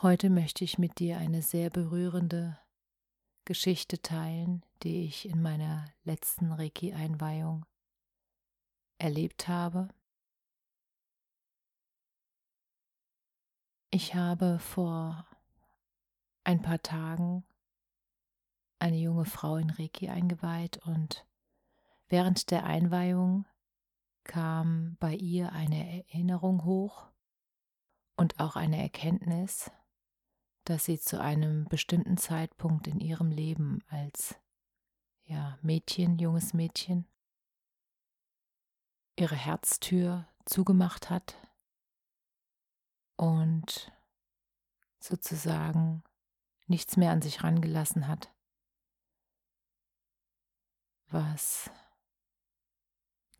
Heute möchte ich mit dir eine sehr berührende Geschichte teilen, die ich in meiner letzten Reiki-Einweihung erlebt habe. Ich habe vor ein paar Tagen eine junge Frau in Reiki eingeweiht und während der Einweihung kam bei ihr eine Erinnerung hoch und auch eine Erkenntnis, dass sie zu einem bestimmten Zeitpunkt in ihrem Leben als ja, Mädchen, junges Mädchen, ihre Herztür zugemacht hat und sozusagen nichts mehr an sich rangelassen hat, was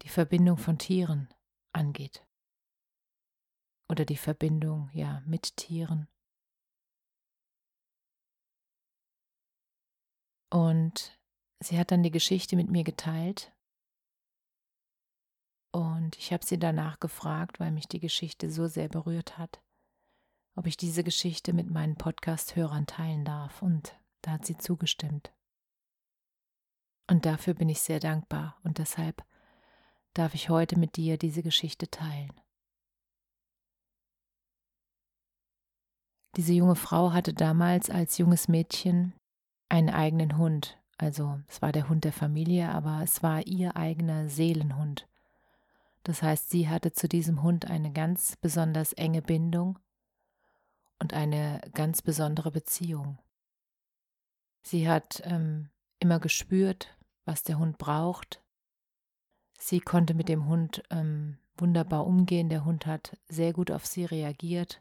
die Verbindung von Tieren angeht. Oder die Verbindung ja mit Tieren Und sie hat dann die Geschichte mit mir geteilt. Und ich habe sie danach gefragt, weil mich die Geschichte so sehr berührt hat, ob ich diese Geschichte mit meinen Podcast-Hörern teilen darf. Und da hat sie zugestimmt. Und dafür bin ich sehr dankbar. Und deshalb darf ich heute mit dir diese Geschichte teilen. Diese junge Frau hatte damals als junges Mädchen einen eigenen Hund. Also es war der Hund der Familie, aber es war ihr eigener Seelenhund. Das heißt, sie hatte zu diesem Hund eine ganz besonders enge Bindung und eine ganz besondere Beziehung. Sie hat ähm, immer gespürt, was der Hund braucht. Sie konnte mit dem Hund ähm, wunderbar umgehen. Der Hund hat sehr gut auf sie reagiert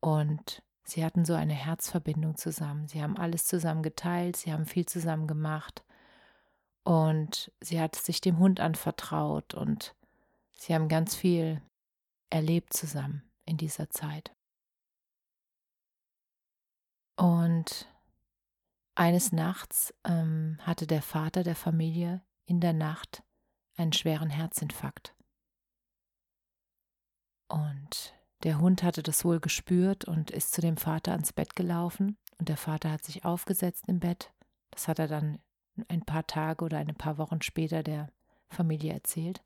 und Sie hatten so eine Herzverbindung zusammen. Sie haben alles zusammen geteilt, sie haben viel zusammen gemacht. Und sie hat sich dem Hund anvertraut und sie haben ganz viel erlebt zusammen in dieser Zeit. Und eines Nachts ähm, hatte der Vater der Familie in der Nacht einen schweren Herzinfarkt. Und der Hund hatte das wohl gespürt und ist zu dem Vater ans Bett gelaufen und der Vater hat sich aufgesetzt im Bett. Das hat er dann ein paar Tage oder ein paar Wochen später der Familie erzählt.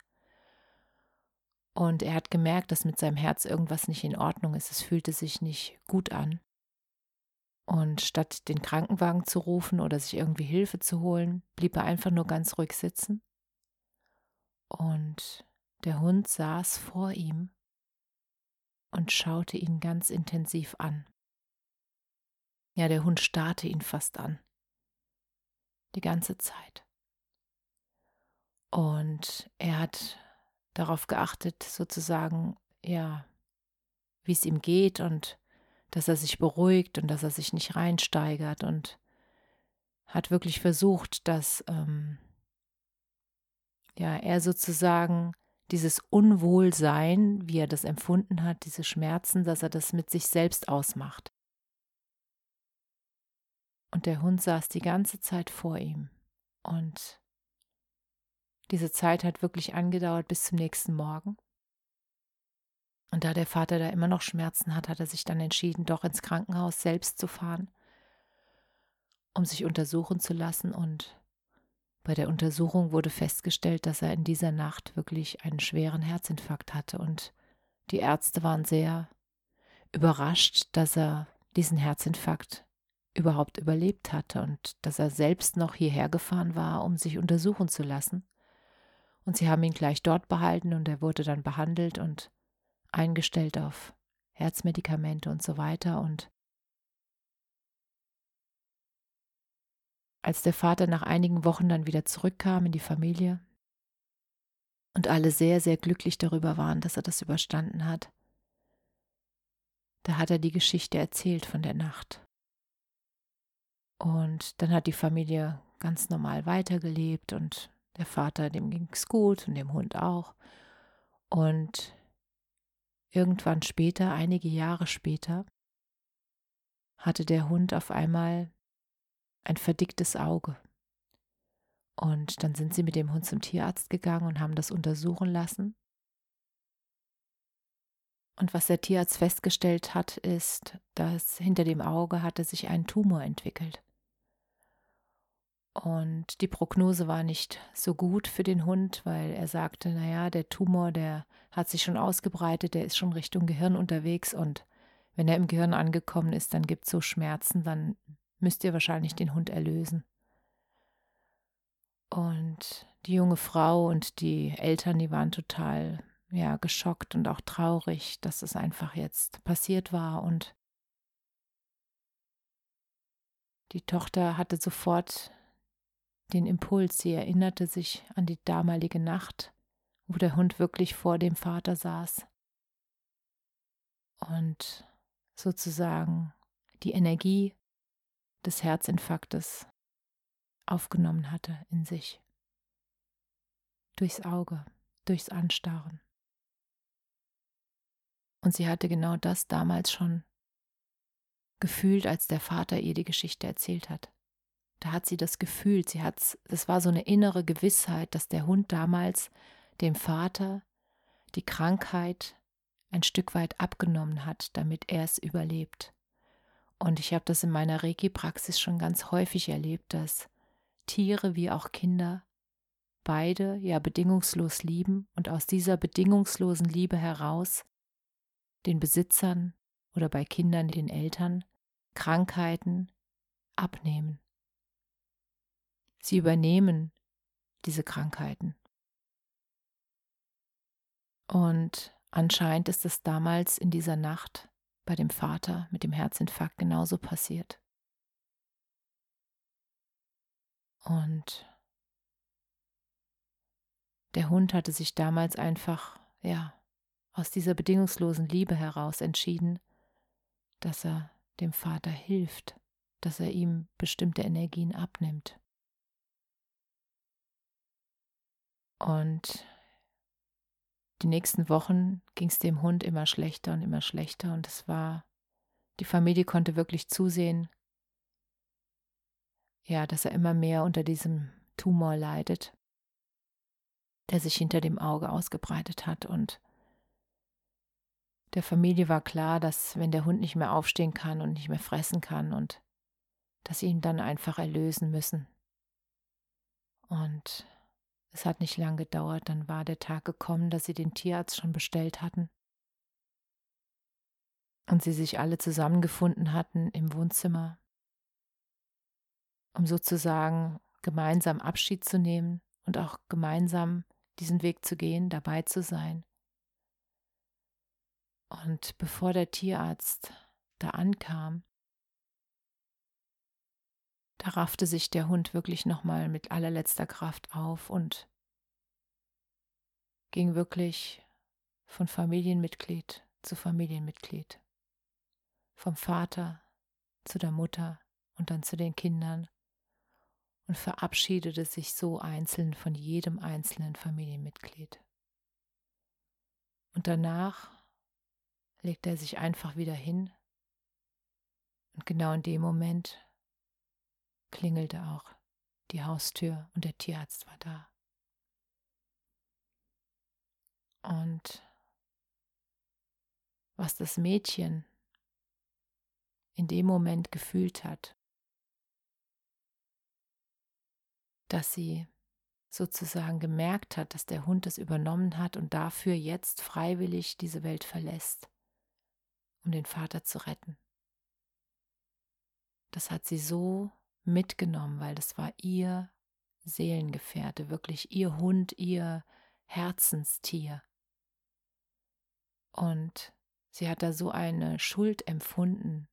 Und er hat gemerkt, dass mit seinem Herz irgendwas nicht in Ordnung ist. Es fühlte sich nicht gut an. Und statt den Krankenwagen zu rufen oder sich irgendwie Hilfe zu holen, blieb er einfach nur ganz ruhig sitzen. Und der Hund saß vor ihm und schaute ihn ganz intensiv an. Ja, der Hund starrte ihn fast an. Die ganze Zeit. Und er hat darauf geachtet, sozusagen, ja, wie es ihm geht und dass er sich beruhigt und dass er sich nicht reinsteigert und hat wirklich versucht, dass ähm, ja, er sozusagen dieses Unwohlsein, wie er das empfunden hat, diese Schmerzen, dass er das mit sich selbst ausmacht. Und der Hund saß die ganze Zeit vor ihm. Und diese Zeit hat wirklich angedauert bis zum nächsten Morgen. Und da der Vater da immer noch Schmerzen hat, hat er sich dann entschieden, doch ins Krankenhaus selbst zu fahren, um sich untersuchen zu lassen. Und bei der Untersuchung wurde festgestellt, dass er in dieser Nacht wirklich einen schweren Herzinfarkt hatte und die Ärzte waren sehr überrascht, dass er diesen Herzinfarkt überhaupt überlebt hatte und dass er selbst noch hierher gefahren war, um sich untersuchen zu lassen. Und sie haben ihn gleich dort behalten und er wurde dann behandelt und eingestellt auf Herzmedikamente und so weiter. Und als der Vater nach einigen Wochen dann wieder zurückkam in die Familie und alle sehr, sehr glücklich darüber waren, dass er das überstanden hat, da hat er die Geschichte erzählt von der Nacht. Und dann hat die Familie ganz normal weitergelebt und der Vater, dem ging es gut und dem Hund auch. Und irgendwann später, einige Jahre später, hatte der Hund auf einmal ein verdicktes Auge. Und dann sind sie mit dem Hund zum Tierarzt gegangen und haben das untersuchen lassen. Und was der Tierarzt festgestellt hat, ist, dass hinter dem Auge hatte sich ein Tumor entwickelt. Und die Prognose war nicht so gut für den Hund, weil er sagte, naja, der Tumor, der hat sich schon ausgebreitet, der ist schon Richtung Gehirn unterwegs und wenn er im Gehirn angekommen ist, dann gibt es so Schmerzen, dann müsst ihr wahrscheinlich den Hund erlösen. Und die junge Frau und die Eltern, die waren total ja, geschockt und auch traurig, dass es einfach jetzt passiert war und die Tochter hatte sofort den Impuls. Sie erinnerte sich an die damalige Nacht, wo der Hund wirklich vor dem Vater saß und sozusagen die Energie des Herzinfarktes aufgenommen hatte in sich. Durchs Auge, durchs Anstarren. Und sie hatte genau das damals schon gefühlt, als der Vater ihr die Geschichte erzählt hat. Da hat sie das gefühlt, sie hat's, das war so eine innere Gewissheit, dass der Hund damals dem Vater die Krankheit ein Stück weit abgenommen hat, damit er es überlebt. Und ich habe das in meiner Reiki-Praxis schon ganz häufig erlebt, dass Tiere wie auch Kinder beide ja bedingungslos lieben und aus dieser bedingungslosen Liebe heraus den Besitzern oder bei Kindern den Eltern Krankheiten abnehmen. Sie übernehmen diese Krankheiten. Und anscheinend ist es damals in dieser Nacht bei dem Vater mit dem Herzinfarkt genauso passiert. Und der Hund hatte sich damals einfach, ja, aus dieser bedingungslosen Liebe heraus entschieden, dass er dem Vater hilft, dass er ihm bestimmte Energien abnimmt. Und die nächsten Wochen ging es dem Hund immer schlechter und immer schlechter und es war, die Familie konnte wirklich zusehen, ja, dass er immer mehr unter diesem Tumor leidet, der sich hinter dem Auge ausgebreitet hat und der Familie war klar, dass wenn der Hund nicht mehr aufstehen kann und nicht mehr fressen kann und dass sie ihn dann einfach erlösen müssen. Und es hat nicht lang gedauert, dann war der Tag gekommen, dass sie den Tierarzt schon bestellt hatten. Und sie sich alle zusammengefunden hatten im Wohnzimmer, um sozusagen gemeinsam Abschied zu nehmen und auch gemeinsam diesen Weg zu gehen, dabei zu sein. Und bevor der Tierarzt da ankam, da raffte sich der Hund wirklich nochmal mit allerletzter Kraft auf und ging wirklich von Familienmitglied zu Familienmitglied, vom Vater zu der Mutter und dann zu den Kindern und verabschiedete sich so einzeln von jedem einzelnen Familienmitglied. Und danach legte er sich einfach wieder hin und genau in dem Moment klingelte auch die Haustür und der Tierarzt war da. Und was das Mädchen in dem Moment gefühlt hat, dass sie sozusagen gemerkt hat, dass der Hund es übernommen hat und dafür jetzt freiwillig diese Welt verlässt, um den Vater zu retten. Das hat sie so mitgenommen, weil das war ihr Seelengefährte, wirklich ihr Hund, ihr Herzenstier. Und Sie hat da so eine Schuld empfunden,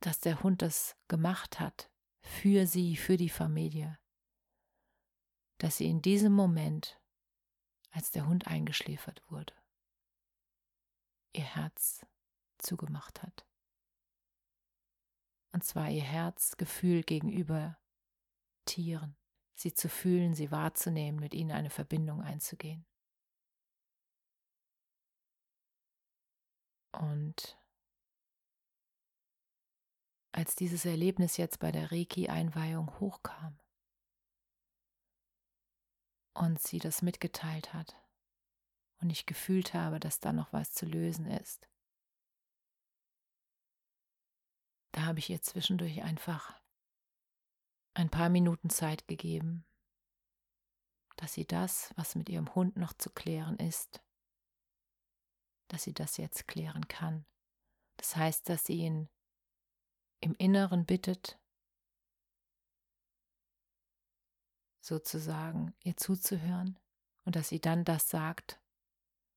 dass der Hund das gemacht hat für sie, für die Familie, dass sie in diesem Moment, als der Hund eingeschläfert wurde, ihr Herz zugemacht hat. Und zwar ihr Herzgefühl gegenüber Tieren, sie zu fühlen, sie wahrzunehmen, mit ihnen eine Verbindung einzugehen. Und als dieses Erlebnis jetzt bei der Reiki-Einweihung hochkam und sie das mitgeteilt hat und ich gefühlt habe, dass da noch was zu lösen ist, da habe ich ihr zwischendurch einfach ein paar Minuten Zeit gegeben, dass sie das, was mit ihrem Hund noch zu klären ist, dass sie das jetzt klären kann. Das heißt, dass sie ihn im Inneren bittet, sozusagen ihr zuzuhören und dass sie dann das sagt,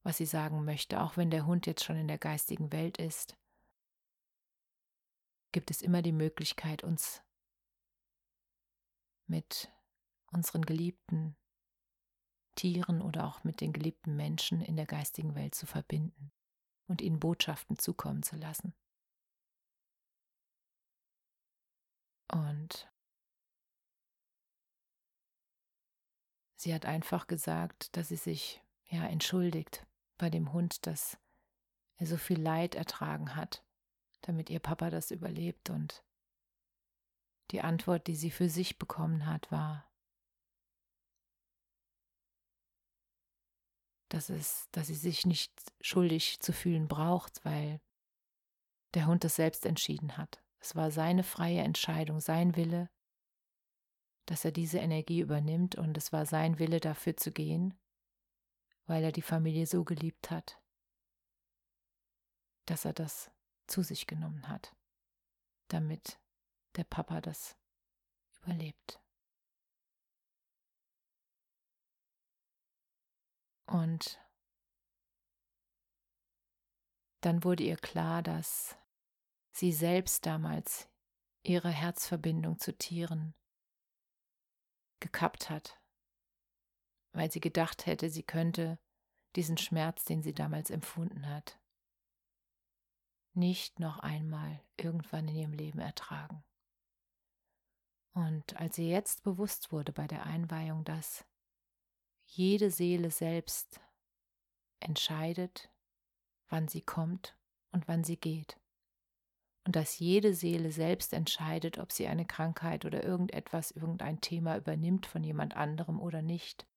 was sie sagen möchte, auch wenn der Hund jetzt schon in der geistigen Welt ist, gibt es immer die Möglichkeit, uns mit unseren geliebten Tieren oder auch mit den geliebten Menschen in der geistigen Welt zu verbinden und ihnen Botschaften zukommen zu lassen. Und sie hat einfach gesagt, dass sie sich ja entschuldigt bei dem Hund, dass er so viel Leid ertragen hat, damit ihr Papa das überlebt und die Antwort, die sie für sich bekommen hat, war, dass, es, dass sie sich nicht schuldig zu fühlen braucht, weil der Hund es selbst entschieden hat. Es war seine freie Entscheidung, sein Wille, dass er diese Energie übernimmt und es war sein Wille dafür zu gehen, weil er die Familie so geliebt hat, dass er das zu sich genommen hat, damit der Papa das überlebt. Und dann wurde ihr klar, dass sie selbst damals ihre Herzverbindung zu Tieren gekappt hat, weil sie gedacht hätte, sie könnte diesen Schmerz, den sie damals empfunden hat, nicht noch einmal irgendwann in ihrem Leben ertragen. Und als ihr jetzt bewusst wurde bei der Einweihung, dass jede Seele selbst entscheidet, wann sie kommt und wann sie geht. Und dass jede Seele selbst entscheidet, ob sie eine Krankheit oder irgendetwas, irgendein Thema übernimmt von jemand anderem oder nicht.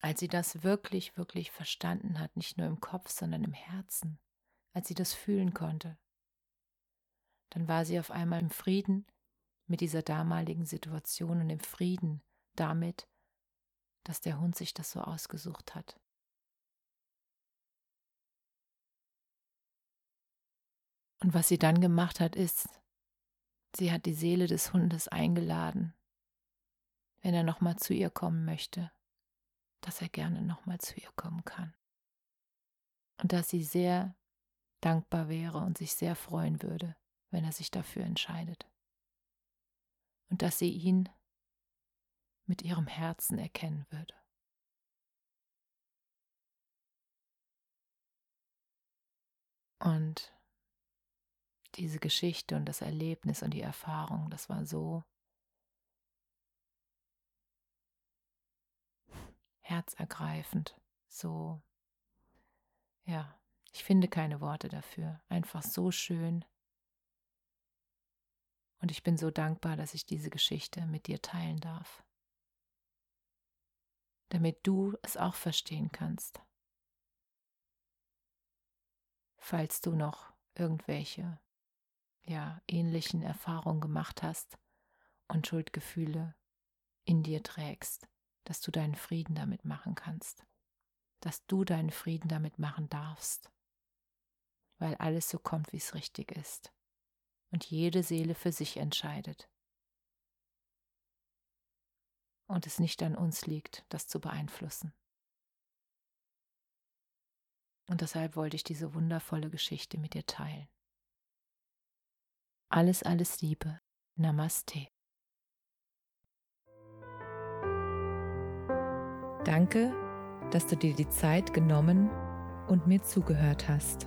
Als sie das wirklich, wirklich verstanden hat, nicht nur im Kopf, sondern im Herzen, als sie das fühlen konnte, dann war sie auf einmal im Frieden mit dieser damaligen Situation und im Frieden damit, dass der Hund sich das so ausgesucht hat. Und was sie dann gemacht hat, ist, sie hat die Seele des Hundes eingeladen, wenn er nochmal zu ihr kommen möchte, dass er gerne nochmal zu ihr kommen kann. Und dass sie sehr dankbar wäre und sich sehr freuen würde, wenn er sich dafür entscheidet. Und dass sie ihn mit ihrem Herzen erkennen würde. Und diese Geschichte und das Erlebnis und die Erfahrung, das war so herzergreifend, so, ja, ich finde keine Worte dafür, einfach so schön. Und ich bin so dankbar, dass ich diese Geschichte mit dir teilen darf damit du es auch verstehen kannst. Falls du noch irgendwelche ja, ähnlichen Erfahrungen gemacht hast und Schuldgefühle in dir trägst, dass du deinen Frieden damit machen kannst, dass du deinen Frieden damit machen darfst, weil alles so kommt, wie es richtig ist und jede Seele für sich entscheidet und es nicht an uns liegt, das zu beeinflussen. Und deshalb wollte ich diese wundervolle Geschichte mit dir teilen. Alles, alles Liebe. Namaste. Danke, dass du dir die Zeit genommen und mir zugehört hast.